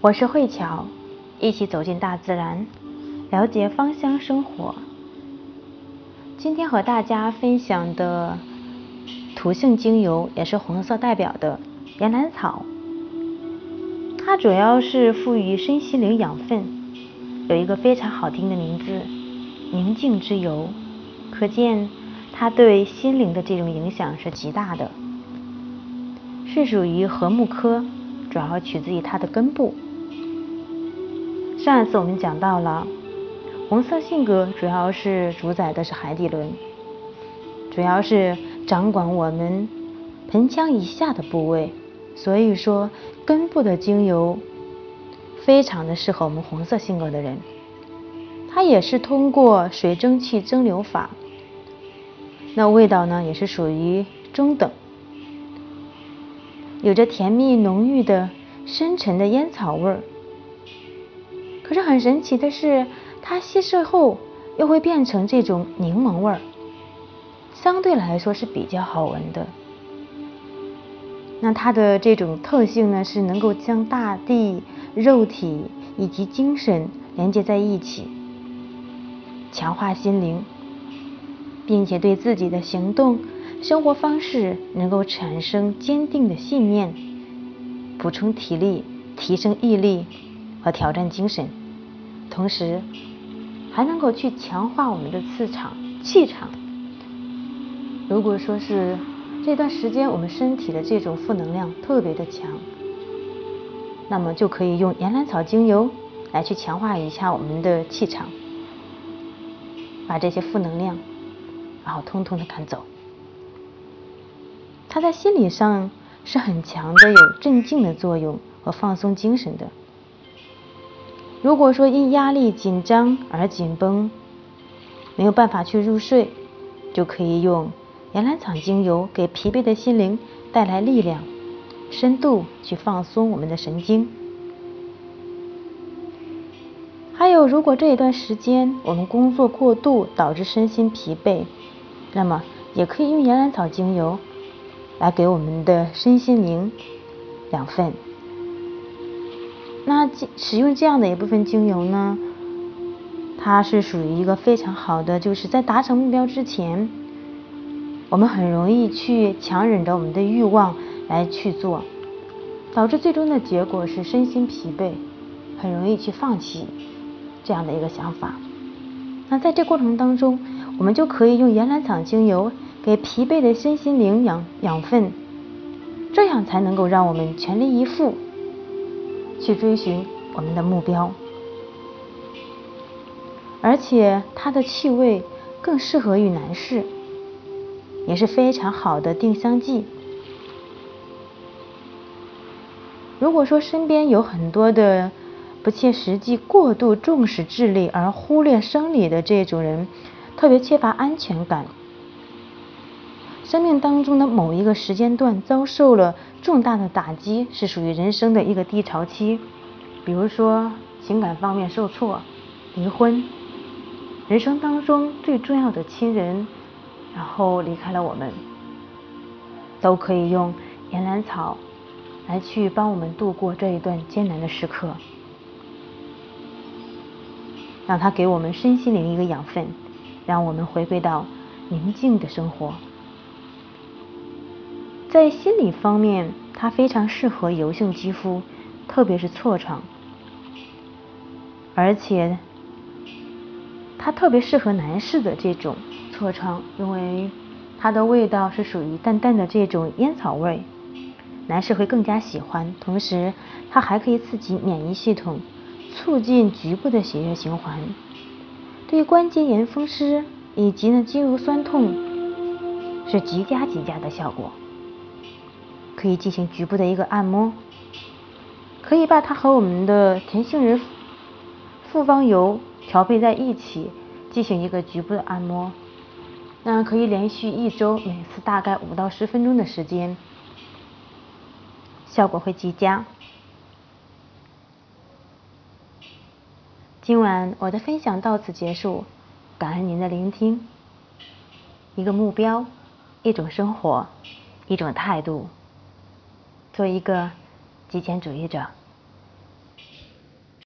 我是慧巧，一起走进大自然，了解芳香生活。今天和大家分享的土性精油也是红色代表的岩兰草，它主要是赋予身心灵养分，有一个非常好听的名字——宁静之油，可见它对心灵的这种影响是极大的，是属于禾木科，主要取自于它的根部。上一次我们讲到了，红色性格主要是主宰的是海底轮，主要是掌管我们盆腔以下的部位，所以说根部的精油非常的适合我们红色性格的人。它也是通过水蒸气蒸馏法，那味道呢也是属于中等，有着甜蜜浓郁的深沉的烟草味儿。可是很神奇的是，它稀释后又会变成这种柠檬味儿，相对来说是比较好闻的。那它的这种特性呢，是能够将大地、肉体以及精神连接在一起，强化心灵，并且对自己的行动、生活方式能够产生坚定的信念，补充体力，提升毅力。和挑战精神，同时还能够去强化我们的磁场、气场。如果说是这段时间我们身体的这种负能量特别的强，那么就可以用岩兰草精油来去强化一下我们的气场，把这些负能量然后通通的赶走。它在心理上是很强的，有镇静的作用和放松精神的。如果说因压力紧张而紧绷，没有办法去入睡，就可以用岩兰草精油给疲惫的心灵带来力量、深度，去放松我们的神经。还有，如果这一段时间我们工作过度导致身心疲惫，那么也可以用岩兰草精油来给我们的身心灵养分。那使用这样的一部分精油呢，它是属于一个非常好的，就是在达成目标之前，我们很容易去强忍着我们的欲望来去做，导致最终的结果是身心疲惫，很容易去放弃这样的一个想法。那在这过程当中，我们就可以用岩兰草精油给疲惫的身心灵养养分，这样才能够让我们全力以赴。去追寻我们的目标，而且它的气味更适合于男士，也是非常好的定香剂。如果说身边有很多的不切实际、过度重视智力而忽略生理的这种人，特别缺乏安全感。生命当中的某一个时间段遭受了重大的打击，是属于人生的一个低潮期。比如说情感方面受挫、离婚，人生当中最重要的亲人，然后离开了我们，都可以用岩兰草来去帮我们度过这一段艰难的时刻，让它给我们身心灵一个养分，让我们回归到宁静的生活。在心理方面，它非常适合油性肌肤，特别是痤疮，而且它特别适合男士的这种痤疮，因为它的味道是属于淡淡的这种烟草味，男士会更加喜欢。同时，它还可以刺激免疫系统，促进局部的血液循环，对关节炎、风湿以及呢肌肉酸痛是极佳极佳的效果。可以进行局部的一个按摩，可以把它和我们的甜杏仁复方油调配在一起，进行一个局部的按摩。那可以连续一周，每次大概五到十分钟的时间，效果会极佳。今晚我的分享到此结束，感恩您的聆听。一个目标，一种生活，一种态度。做一个极简主义者。